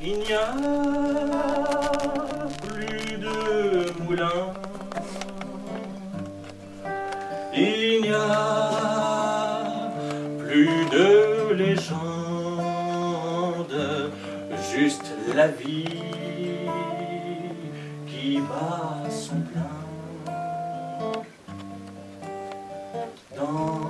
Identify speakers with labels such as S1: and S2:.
S1: Il n'y a plus de moulins. Il n'y a plus de légendes, juste la vie qui bat son plein dans